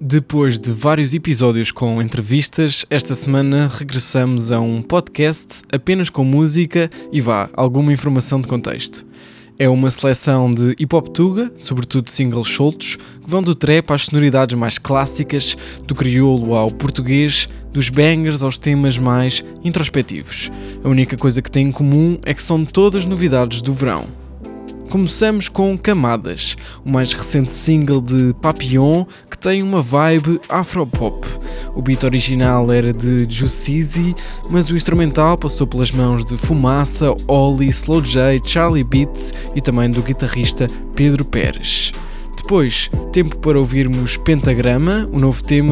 Depois de vários episódios com entrevistas, esta semana regressamos a um podcast apenas com música e vá, alguma informação de contexto. É uma seleção de hip hop tuga, sobretudo singles soltos, que vão do trap às sonoridades mais clássicas, do crioulo ao português, dos bangers aos temas mais introspectivos. A única coisa que têm em comum é que são todas novidades do verão. Começamos com Camadas, o mais recente single de Papillon que tem uma vibe afropop. O beat original era de Juicy, mas o instrumental passou pelas mãos de Fumaça, Oli, Slow J, Charlie Beats e também do guitarrista Pedro Pérez. Depois, tempo para ouvirmos Pentagrama, o novo tema